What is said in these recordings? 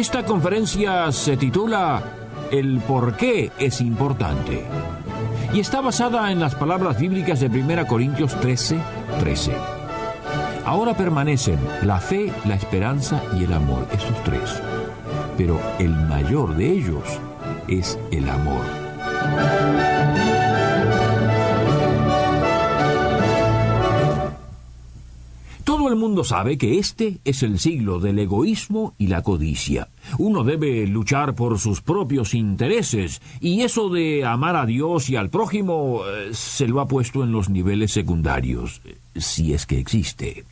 Esta conferencia se titula El por qué es importante y está basada en las palabras bíblicas de 1 Corintios 13, 13. Ahora permanecen la fe, la esperanza y el amor, esos tres. Pero el mayor de ellos es el amor. Mundo sabe que este es el siglo del egoísmo y la codicia. Uno debe luchar por sus propios intereses, y eso de amar a Dios y al prójimo eh, se lo ha puesto en los niveles secundarios, si es que existe.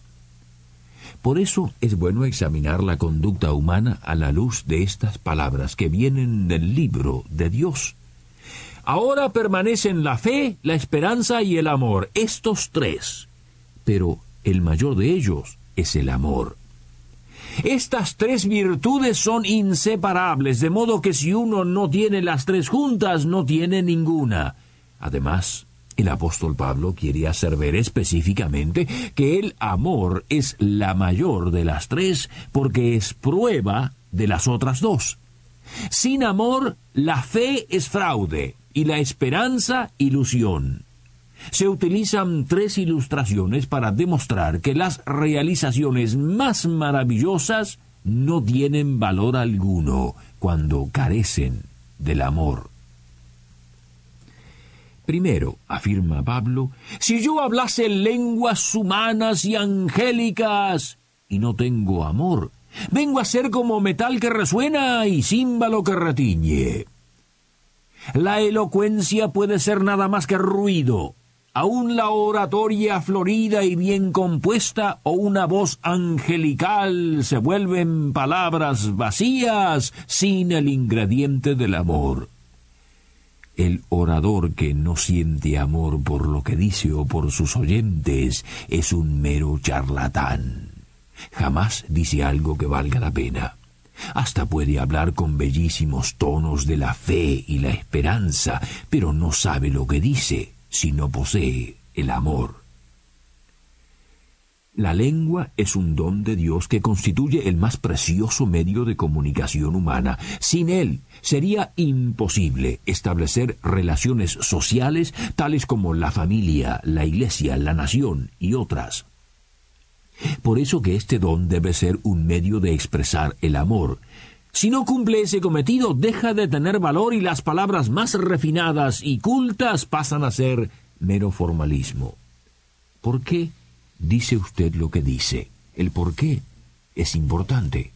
Por eso es bueno examinar la conducta humana a la luz de estas palabras que vienen del libro de Dios. Ahora permanecen la fe, la esperanza y el amor, estos tres. Pero el mayor de ellos es el amor. Estas tres virtudes son inseparables, de modo que si uno no tiene las tres juntas, no tiene ninguna. Además, el apóstol Pablo quiere hacer ver específicamente que el amor es la mayor de las tres porque es prueba de las otras dos. Sin amor, la fe es fraude y la esperanza ilusión se utilizan tres ilustraciones para demostrar que las realizaciones más maravillosas no tienen valor alguno cuando carecen del amor. Primero, afirma Pablo, si yo hablase lenguas humanas y angélicas y no tengo amor, vengo a ser como metal que resuena y címbalo que retiñe. La elocuencia puede ser nada más que ruido, aún la oratoria florida y bien compuesta o una voz angelical se vuelven palabras vacías sin el ingrediente del amor. El orador que no siente amor por lo que dice o por sus oyentes es un mero charlatán. Jamás dice algo que valga la pena. Hasta puede hablar con bellísimos tonos de la fe y la esperanza, pero no sabe lo que dice si no posee el amor. La lengua es un don de Dios que constituye el más precioso medio de comunicación humana. Sin él sería imposible establecer relaciones sociales tales como la familia, la iglesia, la nación y otras. Por eso que este don debe ser un medio de expresar el amor. Si no cumple ese cometido, deja de tener valor y las palabras más refinadas y cultas pasan a ser mero formalismo. ¿Por qué dice usted lo que dice? El por qué es importante.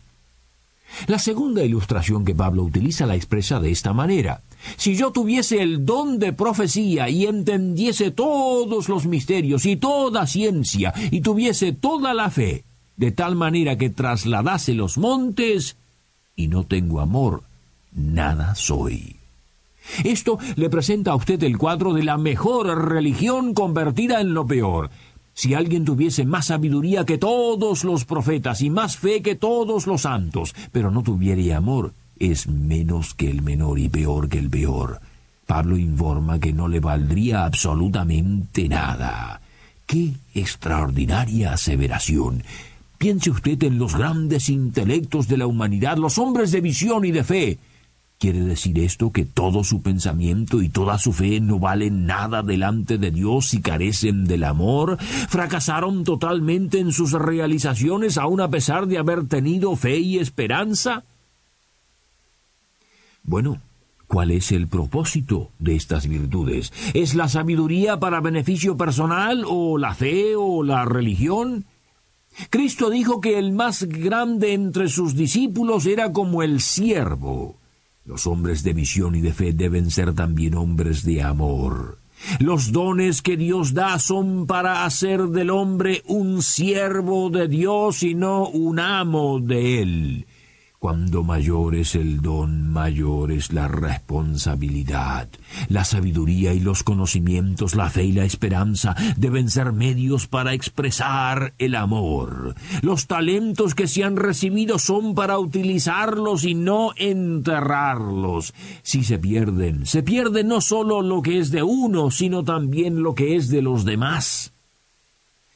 La segunda ilustración que Pablo utiliza la expresa de esta manera. Si yo tuviese el don de profecía y entendiese todos los misterios y toda ciencia y tuviese toda la fe, de tal manera que trasladase los montes, y no tengo amor, nada soy. Esto le presenta a usted el cuadro de la mejor religión convertida en lo peor. Si alguien tuviese más sabiduría que todos los profetas y más fe que todos los santos, pero no tuviere amor, es menos que el menor y peor que el peor. Pablo informa que no le valdría absolutamente nada. ¡Qué extraordinaria aseveración! Piense usted en los grandes intelectos de la humanidad, los hombres de visión y de fe. ¿Quiere decir esto que todo su pensamiento y toda su fe no valen nada delante de Dios y carecen del amor? ¿Fracasaron totalmente en sus realizaciones aun a pesar de haber tenido fe y esperanza? Bueno, ¿Cuál es el propósito de estas virtudes? ¿Es la sabiduría para beneficio personal o la fe o la religión? Cristo dijo que el más grande entre sus discípulos era como el siervo. Los hombres de visión y de fe deben ser también hombres de amor. Los dones que Dios da son para hacer del hombre un siervo de Dios y no un amo de él. Cuando mayor es el don, mayor es la responsabilidad. La sabiduría y los conocimientos, la fe y la esperanza deben ser medios para expresar el amor. Los talentos que se han recibido son para utilizarlos y no enterrarlos. Si se pierden, se pierde no solo lo que es de uno, sino también lo que es de los demás.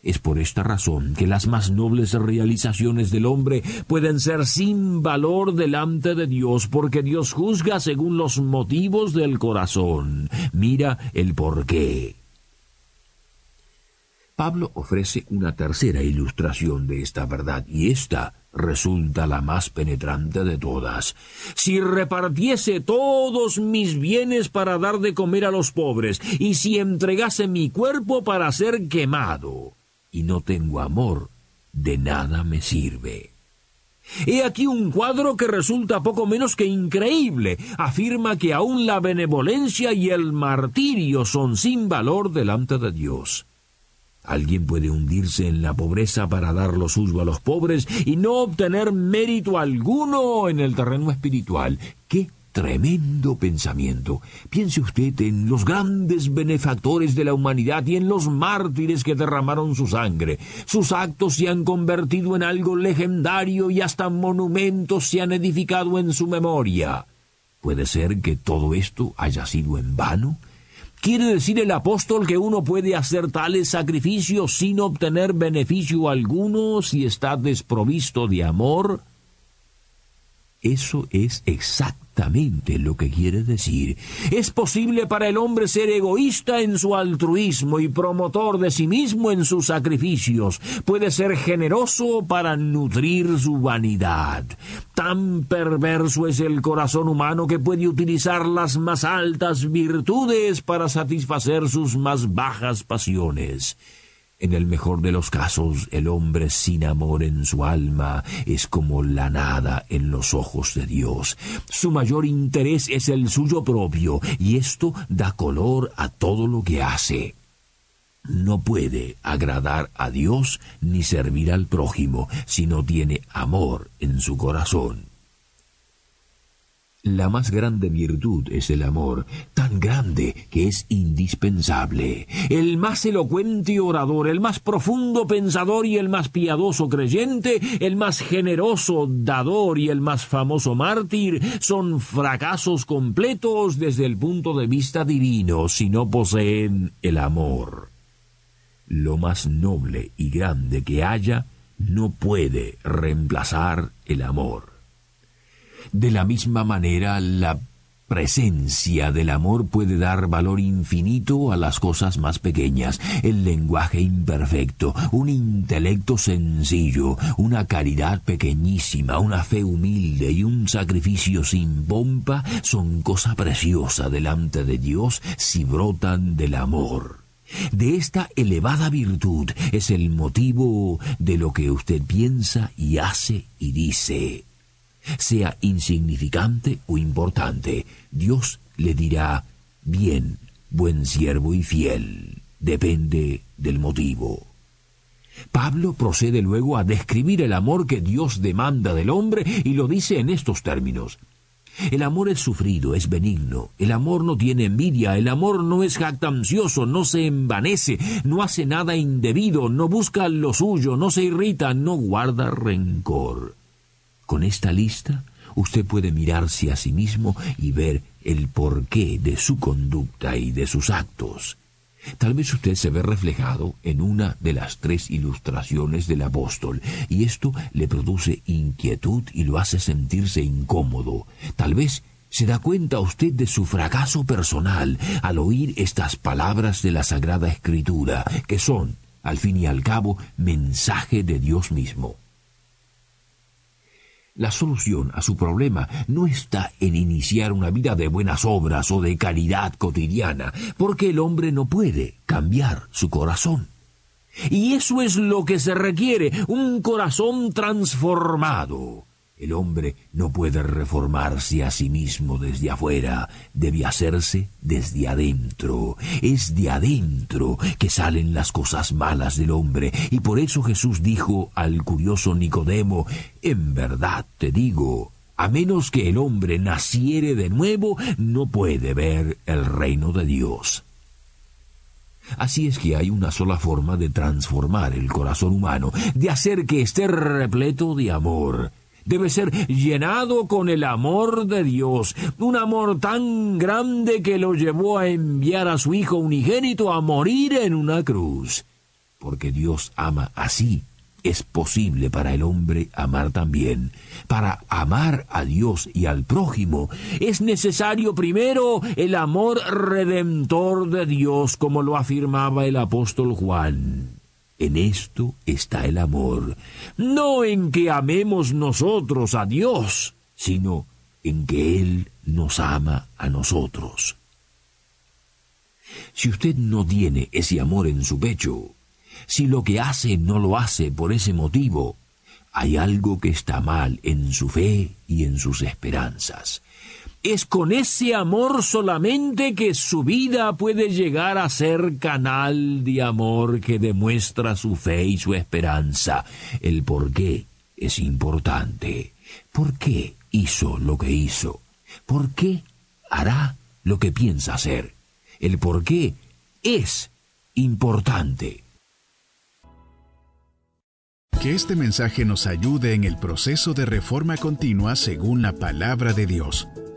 Es por esta razón que las más nobles realizaciones del hombre pueden ser sin valor delante de Dios, porque Dios juzga según los motivos del corazón. Mira el porqué. Pablo ofrece una tercera ilustración de esta verdad, y esta resulta la más penetrante de todas. Si repartiese todos mis bienes para dar de comer a los pobres, y si entregase mi cuerpo para ser quemado, y no tengo amor, de nada me sirve. He aquí un cuadro que resulta poco menos que increíble. Afirma que aún la benevolencia y el martirio son sin valor delante de Dios. Alguien puede hundirse en la pobreza para dar lo suyo a los pobres y no obtener mérito alguno en el terreno espiritual. ¡Qué Tremendo pensamiento. Piense usted en los grandes benefactores de la humanidad y en los mártires que derramaron su sangre. Sus actos se han convertido en algo legendario y hasta monumentos se han edificado en su memoria. ¿Puede ser que todo esto haya sido en vano? ¿Quiere decir el apóstol que uno puede hacer tales sacrificios sin obtener beneficio alguno si está desprovisto de amor? Eso es exactamente lo que quiere decir. Es posible para el hombre ser egoísta en su altruismo y promotor de sí mismo en sus sacrificios. Puede ser generoso para nutrir su vanidad. Tan perverso es el corazón humano que puede utilizar las más altas virtudes para satisfacer sus más bajas pasiones. En el mejor de los casos, el hombre sin amor en su alma es como la nada en los ojos de Dios. Su mayor interés es el suyo propio, y esto da color a todo lo que hace. No puede agradar a Dios ni servir al prójimo si no tiene amor en su corazón. La más grande virtud es el amor, tan grande que es indispensable. El más elocuente orador, el más profundo pensador y el más piadoso creyente, el más generoso dador y el más famoso mártir son fracasos completos desde el punto de vista divino si no poseen el amor. Lo más noble y grande que haya no puede reemplazar el amor. De la misma manera, la presencia del amor puede dar valor infinito a las cosas más pequeñas, el lenguaje imperfecto, un intelecto sencillo, una caridad pequeñísima, una fe humilde y un sacrificio sin pompa son cosa preciosa delante de Dios si brotan del amor. De esta elevada virtud es el motivo de lo que usted piensa y hace y dice sea insignificante o importante, Dios le dirá, bien, buen siervo y fiel. Depende del motivo. Pablo procede luego a describir el amor que Dios demanda del hombre y lo dice en estos términos. El amor es sufrido, es benigno, el amor no tiene envidia, el amor no es jactancioso, no se envanece, no hace nada indebido, no busca lo suyo, no se irrita, no guarda rencor. Con esta lista usted puede mirarse a sí mismo y ver el porqué de su conducta y de sus actos. Tal vez usted se ve reflejado en una de las tres ilustraciones del apóstol, y esto le produce inquietud y lo hace sentirse incómodo. Tal vez se da cuenta usted de su fracaso personal al oír estas palabras de la Sagrada Escritura, que son, al fin y al cabo, mensaje de Dios mismo. La solución a su problema no está en iniciar una vida de buenas obras o de caridad cotidiana, porque el hombre no puede cambiar su corazón. Y eso es lo que se requiere, un corazón transformado. El hombre no puede reformarse a sí mismo desde afuera, debe hacerse desde adentro. Es de adentro que salen las cosas malas del hombre, y por eso Jesús dijo al curioso Nicodemo, En verdad te digo, A menos que el hombre naciere de nuevo, no puede ver el reino de Dios. Así es que hay una sola forma de transformar el corazón humano, de hacer que esté repleto de amor. Debe ser llenado con el amor de Dios, un amor tan grande que lo llevó a enviar a su Hijo unigénito a morir en una cruz. Porque Dios ama así es posible para el hombre amar también. Para amar a Dios y al prójimo es necesario primero el amor redentor de Dios, como lo afirmaba el apóstol Juan. En esto está el amor, no en que amemos nosotros a Dios, sino en que Él nos ama a nosotros. Si usted no tiene ese amor en su pecho, si lo que hace no lo hace por ese motivo, hay algo que está mal en su fe y en sus esperanzas. Es con ese amor solamente que su vida puede llegar a ser canal de amor que demuestra su fe y su esperanza. El por qué es importante. ¿Por qué hizo lo que hizo? ¿Por qué hará lo que piensa hacer? El por qué es importante. Que este mensaje nos ayude en el proceso de reforma continua según la palabra de Dios.